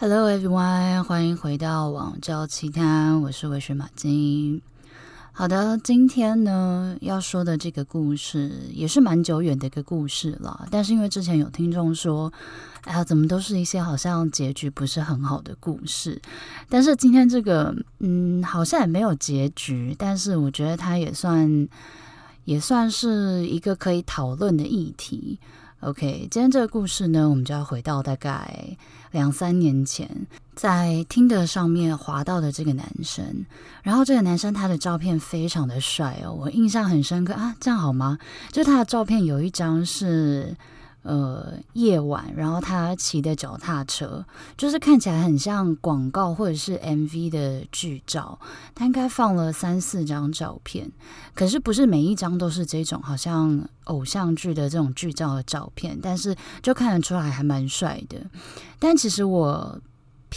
Hello everyone，欢迎回到网教奇谈，我是微醺玛金。好的，今天呢要说的这个故事也是蛮久远的一个故事了，但是因为之前有听众说，哎呀，怎么都是一些好像结局不是很好的故事，但是今天这个，嗯，好像也没有结局，但是我觉得它也算也算是一个可以讨论的议题。OK，今天这个故事呢，我们就要回到大概两三年前，在听的上面滑到的这个男生。然后这个男生他的照片非常的帅哦，我印象很深刻啊。这样好吗？就他的照片有一张是。呃，夜晚，然后他骑的脚踏车，就是看起来很像广告或者是 MV 的剧照。他应该放了三四张照片，可是不是每一张都是这种好像偶像剧的这种剧照的照片，但是就看得出来还蛮帅的。但其实我。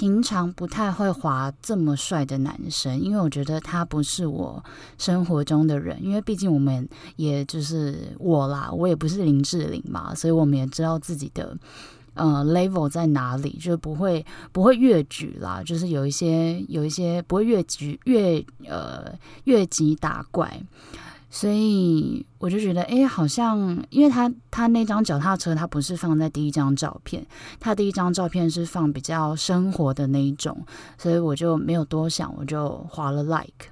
平常不太会滑这么帅的男生，因为我觉得他不是我生活中的人。因为毕竟我们也就是我啦，我也不是林志玲嘛，所以我们也知道自己的呃 level 在哪里，就不会不会越矩啦，就是有一些有一些不会越矩越呃越级打怪。所以我就觉得，哎，好像因为他他那张脚踏车，他不是放在第一张照片，他第一张照片是放比较生活的那一种，所以我就没有多想，我就滑了 like。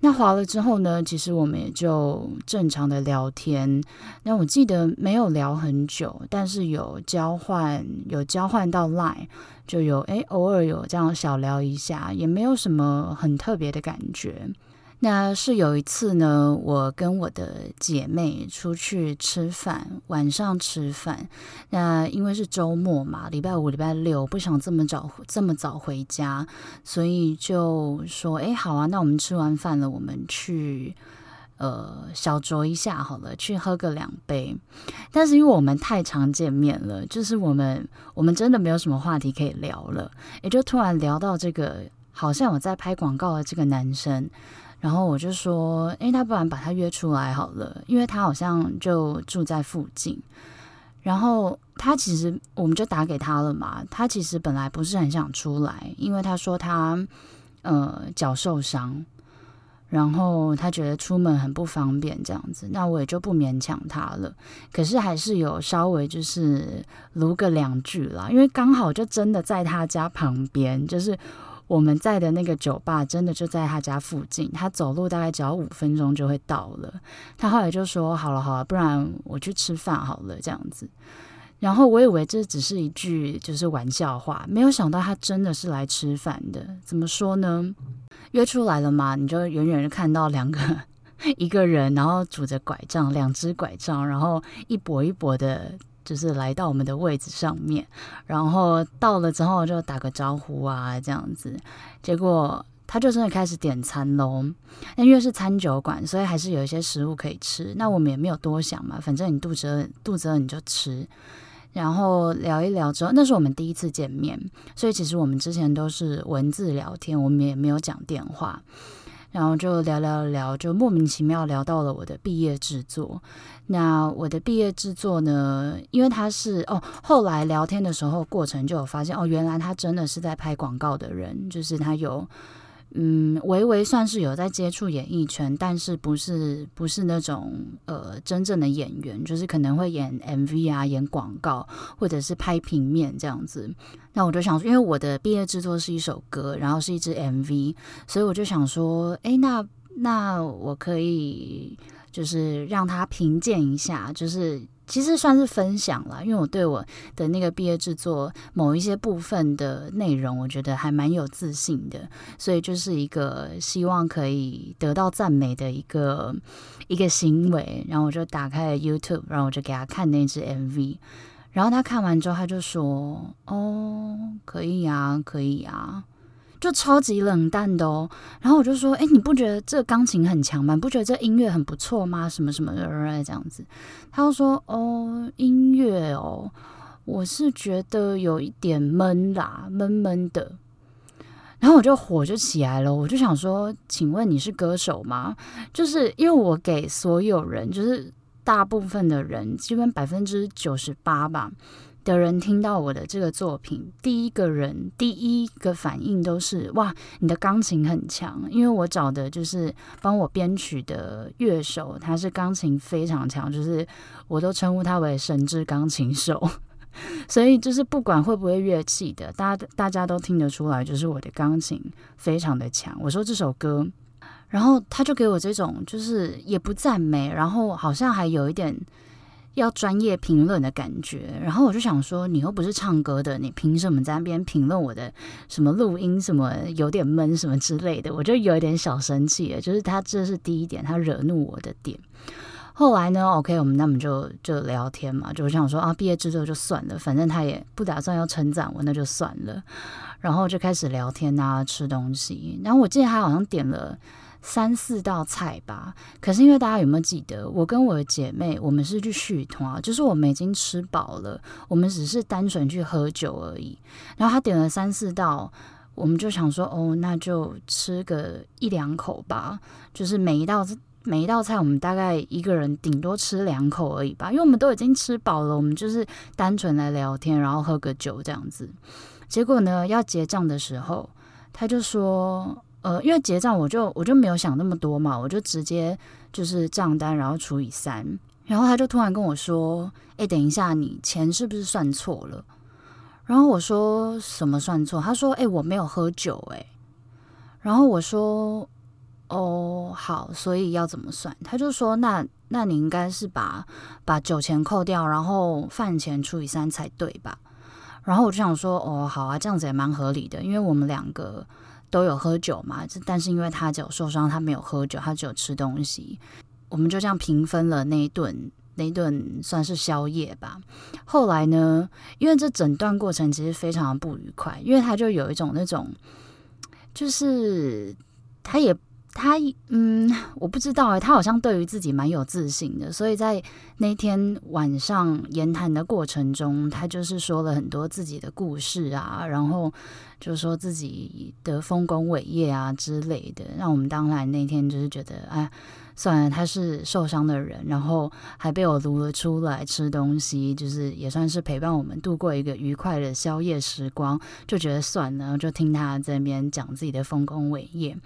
那滑了之后呢，其实我们也就正常的聊天。那我记得没有聊很久，但是有交换有交换到 line，就有哎偶尔有这样小聊一下，也没有什么很特别的感觉。那是有一次呢，我跟我的姐妹出去吃饭，晚上吃饭。那因为是周末嘛，礼拜五、礼拜六不想这么早这么早回家，所以就说：“哎，好啊，那我们吃完饭了，我们去呃小酌一下好了，去喝个两杯。”但是因为我们太常见面了，就是我们我们真的没有什么话题可以聊了，也就突然聊到这个好像我在拍广告的这个男生。然后我就说，诶，他不然把他约出来好了，因为他好像就住在附近。然后他其实，我们就打给他了嘛。他其实本来不是很想出来，因为他说他呃脚受伤，然后他觉得出门很不方便这样子。那我也就不勉强他了。可是还是有稍微就是撸个两句啦，因为刚好就真的在他家旁边，就是。我们在的那个酒吧真的就在他家附近，他走路大概只要五分钟就会到了。他后来就说：“好了好了，不然我去吃饭好了。”这样子。然后我以为这只是一句就是玩笑话，没有想到他真的是来吃饭的。怎么说呢？约出来了嘛，你就远远就看到两个 一个人，然后拄着拐杖，两只拐杖，然后一跛一跛的。就是来到我们的位置上面，然后到了之后就打个招呼啊，这样子。结果他就真的开始点餐喽。那因为是餐酒馆，所以还是有一些食物可以吃。那我们也没有多想嘛，反正你肚子饿，肚子饿你就吃。然后聊一聊之后，那是我们第一次见面，所以其实我们之前都是文字聊天，我们也没有讲电话。然后就聊聊聊，就莫名其妙聊到了我的毕业制作。那我的毕业制作呢？因为他是哦，后来聊天的时候过程就有发现哦，原来他真的是在拍广告的人，就是他有。嗯，微微算是有在接触演艺圈，但是不是不是那种呃真正的演员，就是可能会演 MV 啊、演广告，或者是拍平面这样子。那我就想说，因为我的毕业制作是一首歌，然后是一支 MV，所以我就想说，哎，那那我可以就是让他评鉴一下，就是。其实算是分享了，因为我对我的那个毕业制作某一些部分的内容，我觉得还蛮有自信的，所以就是一个希望可以得到赞美的一个一个行为。然后我就打开了 YouTube，然后我就给他看那支 MV，然后他看完之后他就说：“哦，可以啊，可以啊。”就超级冷淡的哦，然后我就说：“哎，你不觉得这钢琴很强吗？不觉得这音乐很不错吗？什么什么的这样子。”他就说：“哦，音乐哦，我是觉得有一点闷啦，闷闷的。”然后我就火就起来了，我就想说：“请问你是歌手吗？”就是因为我给所有人，就是大部分的人，基本百分之九十八吧。的人听到我的这个作品，第一个人第一个反应都是哇，你的钢琴很强，因为我找的就是帮我编曲的乐手，他是钢琴非常强，就是我都称呼他为神之钢琴手，所以就是不管会不会乐器的，大家大家都听得出来，就是我的钢琴非常的强。我说这首歌，然后他就给我这种就是也不赞美，然后好像还有一点。要专业评论的感觉，然后我就想说，你又不是唱歌的，你凭什么在那边评论我的什么录音什么有点闷什么之类的？我就有一点小生气，就是他这是第一点，他惹怒我的点。后来呢，OK，我们那么就就聊天嘛，就想说啊，毕业之后就算了，反正他也不打算要称赞我，那就算了。然后就开始聊天啊，吃东西。然后我记得他好像点了。三四道菜吧，可是因为大家有没有记得，我跟我的姐妹，我们是去续团，就是我们已经吃饱了，我们只是单纯去喝酒而已。然后他点了三四道，我们就想说，哦，那就吃个一两口吧。就是每一道每一道菜，我们大概一个人顶多吃两口而已吧，因为我们都已经吃饱了，我们就是单纯来聊天，然后喝个酒这样子。结果呢，要结账的时候，他就说。呃，因为结账我就我就没有想那么多嘛，我就直接就是账单，然后除以三，然后他就突然跟我说：“哎，等一下，你钱是不是算错了？”然后我说：“什么算错？”他说：“哎，我没有喝酒。”哎，然后我说：“哦，好，所以要怎么算？”他就说：“那那你应该是把把酒钱扣掉，然后饭钱除以三才对吧？”然后我就想说：“哦，好啊，这样子也蛮合理的，因为我们两个。”都有喝酒嘛，但是因为他只有受伤，他没有喝酒，他只有吃东西。我们就这样平分了那一顿，那一顿算是宵夜吧。后来呢，因为这整段过程其实非常的不愉快，因为他就有一种那种，就是他也。他嗯，我不知道哎，他好像对于自己蛮有自信的，所以在那天晚上言谈的过程中，他就是说了很多自己的故事啊，然后就说自己的丰功伟业啊之类的，让我们当然那天就是觉得，哎，算了，他是受伤的人，然后还被我撸了出来吃东西，就是也算是陪伴我们度过一个愉快的宵夜时光，就觉得算了，就听他在那边讲自己的丰功伟业。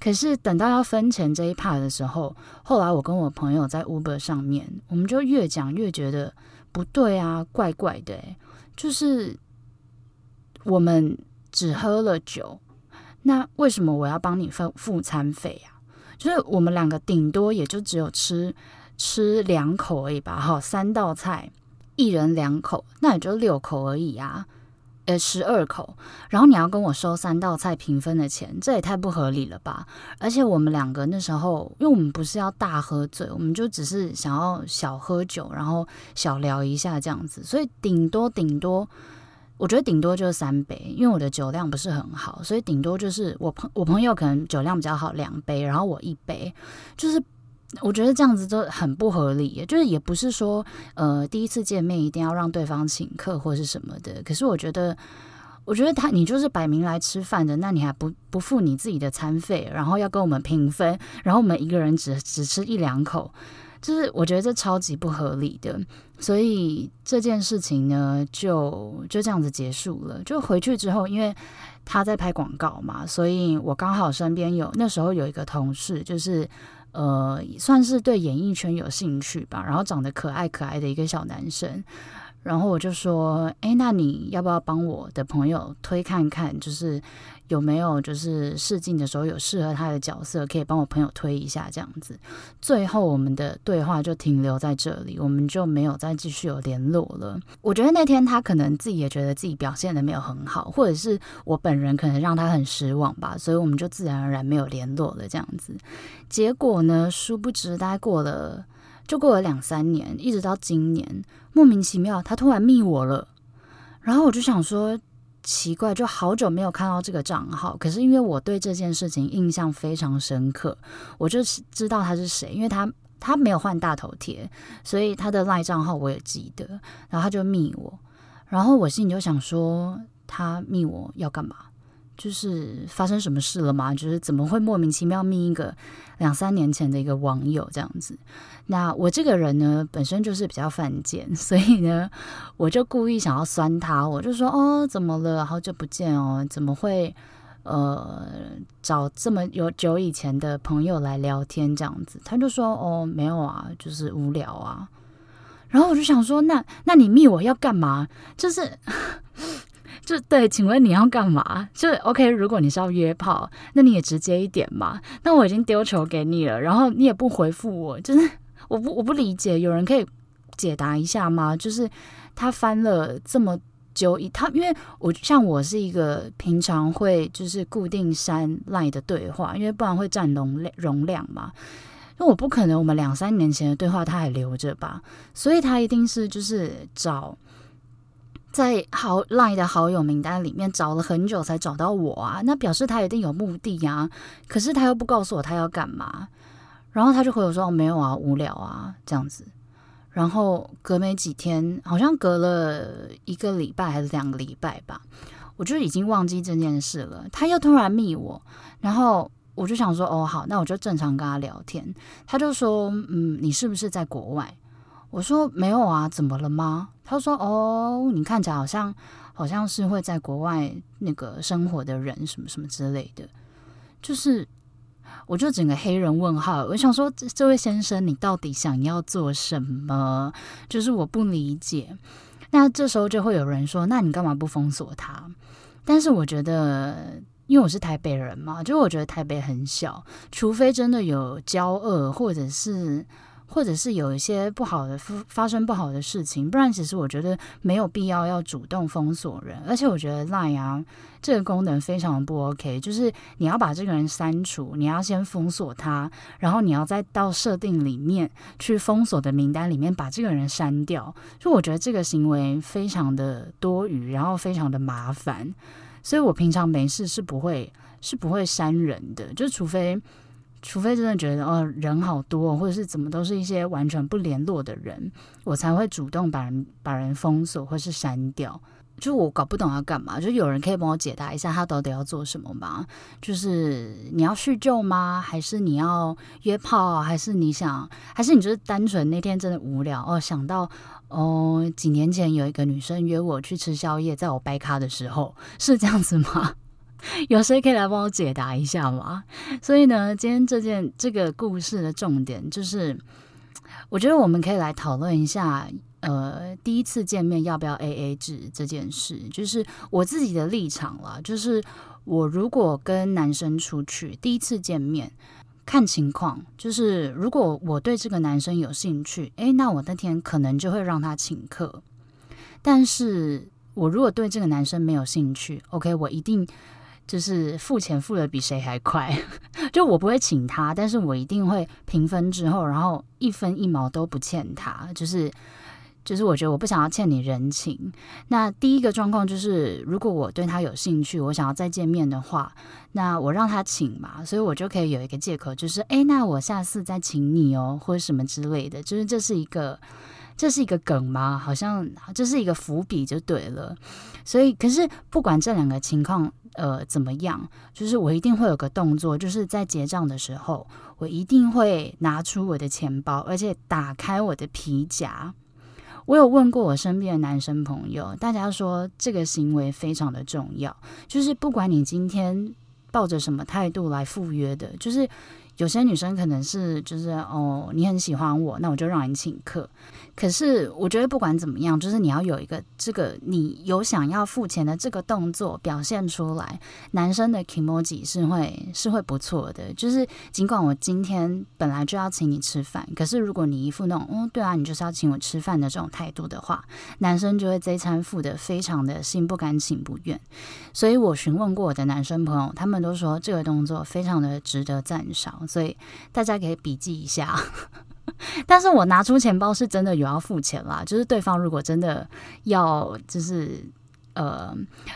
可是等到要分钱这一 part 的时候，后来我跟我朋友在 Uber 上面，我们就越讲越觉得不对啊，怪怪的。就是我们只喝了酒，那为什么我要帮你付付餐费啊？就是我们两个顶多也就只有吃吃两口而已吧，好，三道菜，一人两口，那也就六口而已啊。呃，十二口，然后你要跟我收三道菜平分的钱，这也太不合理了吧！而且我们两个那时候，因为我们不是要大喝醉，我们就只是想要小喝酒，然后小聊一下这样子，所以顶多顶多，我觉得顶多就是三杯，因为我的酒量不是很好，所以顶多就是我朋我朋友可能酒量比较好，两杯，然后我一杯，就是。我觉得这样子都很不合理，就是也不是说，呃，第一次见面一定要让对方请客或是什么的。可是我觉得，我觉得他你就是摆明来吃饭的，那你还不不付你自己的餐费，然后要跟我们平分，然后我们一个人只只吃一两口，就是我觉得这超级不合理的。所以这件事情呢，就就这样子结束了。就回去之后，因为他在拍广告嘛，所以我刚好身边有那时候有一个同事，就是。呃，算是对演艺圈有兴趣吧，然后长得可爱可爱的一个小男生，然后我就说，哎，那你要不要帮我的朋友推看看，就是。有没有就是试镜的时候有适合他的角色，可以帮我朋友推一下这样子。最后我们的对话就停留在这里，我们就没有再继续有联络了。我觉得那天他可能自己也觉得自己表现得没有很好，或者是我本人可能让他很失望吧，所以我们就自然而然没有联络了这样子。结果呢，殊不知大概过了就过了两三年，一直到今年，莫名其妙他突然密我了，然后我就想说。奇怪，就好久没有看到这个账号，可是因为我对这件事情印象非常深刻，我就知道他是谁，因为他他没有换大头贴，所以他的赖账号我也记得，然后他就密我，然后我心里就想说，他密我要干嘛？就是发生什么事了吗？就是怎么会莫名其妙密一个两三年前的一个网友这样子？那我这个人呢，本身就是比较犯贱，所以呢，我就故意想要酸他，我就说哦，怎么了？好久不见哦，怎么会呃找这么有久以前的朋友来聊天这样子？他就说哦，没有啊，就是无聊啊。然后我就想说，那那你密我要干嘛？就是。就对，请问你要干嘛？就 OK，如果你是要约炮，那你也直接一点嘛。那我已经丢球给你了，然后你也不回复我，就是 我不我不理解，有人可以解答一下吗？就是他翻了这么久，他因为我像我是一个平常会就是固定删赖的对话，因为不然会占容量容量嘛。那我不可能我们两三年前的对话他还留着吧？所以他一定是就是找。在好 LINE 的好友名单里面找了很久才找到我啊，那表示他一定有目的呀。可是他又不告诉我他要干嘛，然后他就回我说：“哦，没有啊，无聊啊，这样子。”然后隔没几天，好像隔了一个礼拜还是两个礼拜吧，我就已经忘记这件事了。他又突然密我，然后我就想说：“哦，好，那我就正常跟他聊天。”他就说：“嗯，你是不是在国外？”我说没有啊，怎么了吗？他说哦，你看起来好像好像是会在国外那个生活的人，什么什么之类的。就是，我就整个黑人问号。我想说，这这位先生，你到底想要做什么？就是我不理解。那这时候就会有人说，那你干嘛不封锁他？但是我觉得，因为我是台北人嘛，就我觉得台北很小，除非真的有交恶，或者是。或者是有一些不好的发生不好的事情，不然其实我觉得没有必要要主动封锁人。而且我觉得 Line 啊这个功能非常不 OK，就是你要把这个人删除，你要先封锁他，然后你要再到设定里面去封锁的名单里面把这个人删掉。就我觉得这个行为非常的多余，然后非常的麻烦，所以我平常没事是不会是不会删人的，就除非。除非真的觉得哦人好多，或者是怎么都是一些完全不联络的人，我才会主动把人把人封锁或是删掉。就我搞不懂要干嘛，就有人可以帮我解答一下他到底要做什么吗？就是你要叙旧吗？还是你要约炮？还是你想？还是你就是单纯那天真的无聊哦，想到哦几年前有一个女生约我去吃宵夜，在我掰咖的时候，是这样子吗？有谁可以来帮我解答一下吗？所以呢，今天这件这个故事的重点就是，我觉得我们可以来讨论一下，呃，第一次见面要不要 AA 制这件事。就是我自己的立场啦，就是我如果跟男生出去第一次见面，看情况，就是如果我对这个男生有兴趣，诶，那我那天可能就会让他请客。但是我如果对这个男生没有兴趣，OK，我一定。就是付钱付得比谁还快，就我不会请他，但是我一定会平分之后，然后一分一毛都不欠他。就是，就是我觉得我不想要欠你人情。那第一个状况就是，如果我对他有兴趣，我想要再见面的话，那我让他请嘛，所以我就可以有一个借口，就是诶，那我下次再请你哦，或者什么之类的。就是这是一个。这是一个梗吗？好像这是一个伏笔就对了。所以，可是不管这两个情况呃怎么样，就是我一定会有个动作，就是在结账的时候，我一定会拿出我的钱包，而且打开我的皮夹。我有问过我身边的男生朋友，大家说这个行为非常的重要，就是不管你今天抱着什么态度来赴约的，就是。有些女生可能是就是哦，你很喜欢我，那我就让你请客。可是我觉得不管怎么样，就是你要有一个这个你有想要付钱的这个动作表现出来，男生的 kimoji 是会是会不错的。就是尽管我今天本来就要请你吃饭，可是如果你一副那种哦，对啊，你就是要请我吃饭的这种态度的话，男生就会这一餐付得非常的心不甘情不愿。所以我询问过我的男生朋友，他们都说这个动作非常的值得赞赏。所以大家可以笔记一下，但是我拿出钱包是真的有要付钱啦，就是对方如果真的要就是呃，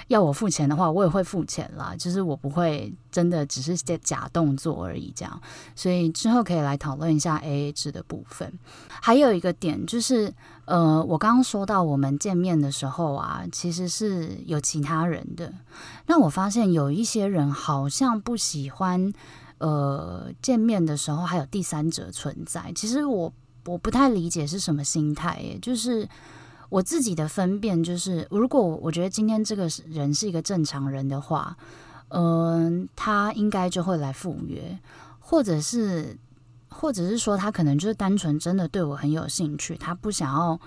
要我付钱的话，我也会付钱啦。就是我不会真的只是在假动作而已，这样。所以之后可以来讨论一下 AA 制的部分。还有一个点就是，呃，我刚刚说到我们见面的时候啊，其实是有其他人的。那我发现有一些人好像不喜欢，呃，见面的时候还有第三者存在。其实我我不太理解是什么心态耶，就是。我自己的分辨就是，如果我觉得今天这个人是一个正常人的话，嗯、他应该就会来赴约，或者是，或者是说他可能就是单纯真的对我很有兴趣，他不想要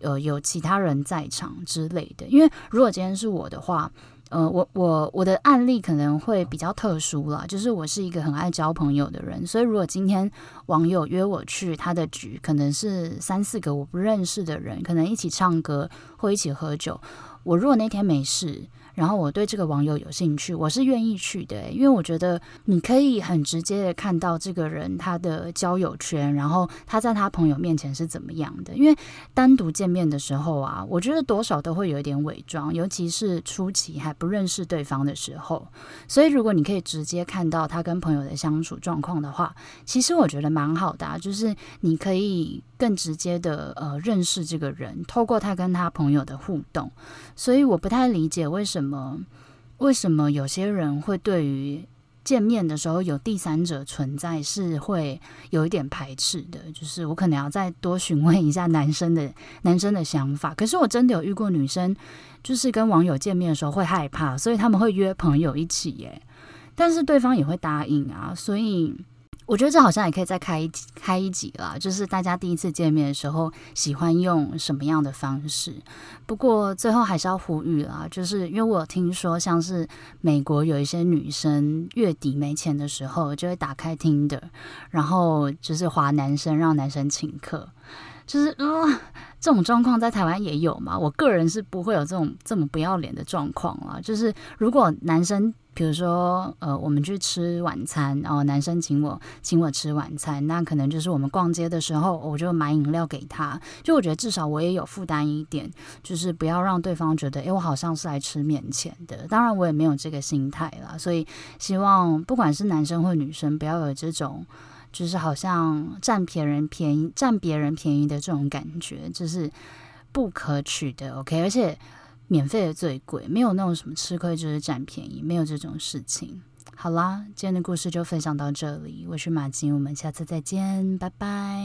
呃有其他人在场之类的。因为如果今天是我的话。呃，我我我的案例可能会比较特殊了，就是我是一个很爱交朋友的人，所以如果今天网友约我去他的局，可能是三四个我不认识的人，可能一起唱歌或一起喝酒，我如果那天没事。然后我对这个网友有兴趣，我是愿意去的，因为我觉得你可以很直接的看到这个人他的交友圈，然后他在他朋友面前是怎么样的。因为单独见面的时候啊，我觉得多少都会有一点伪装，尤其是初期还不认识对方的时候。所以如果你可以直接看到他跟朋友的相处状况的话，其实我觉得蛮好的啊，就是你可以更直接的呃认识这个人，透过他跟他朋友的互动。所以我不太理解为什么。么？为什么有些人会对于见面的时候有第三者存在是会有一点排斥的？就是我可能要再多询问一下男生的 男生的想法。可是我真的有遇过女生，就是跟网友见面的时候会害怕，所以他们会约朋友一起耶，但是对方也会答应啊，所以。我觉得这好像也可以再开一开一集啦，就是大家第一次见面的时候喜欢用什么样的方式。不过最后还是要呼吁啦，就是因为我听说，像是美国有一些女生月底没钱的时候，就会打开 Tinder，然后就是划男生，让男生请客。就是嗯、这种状况在台湾也有嘛。我个人是不会有这种这么不要脸的状况啦。就是如果男生。比如说，呃，我们去吃晚餐，然后男生请我请我吃晚餐，那可能就是我们逛街的时候，我就买饮料给他。就我觉得至少我也有负担一点，就是不要让对方觉得，诶，我好像是来吃免钱的。当然，我也没有这个心态啦。所以希望不管是男生或女生，不要有这种就是好像占别人便宜、占别人便宜的这种感觉，这是不可取的。OK，而且。免费的最贵，没有那种什么吃亏就是占便宜，没有这种事情。好啦，今天的故事就分享到这里，我是马金，我们下次再见，拜拜。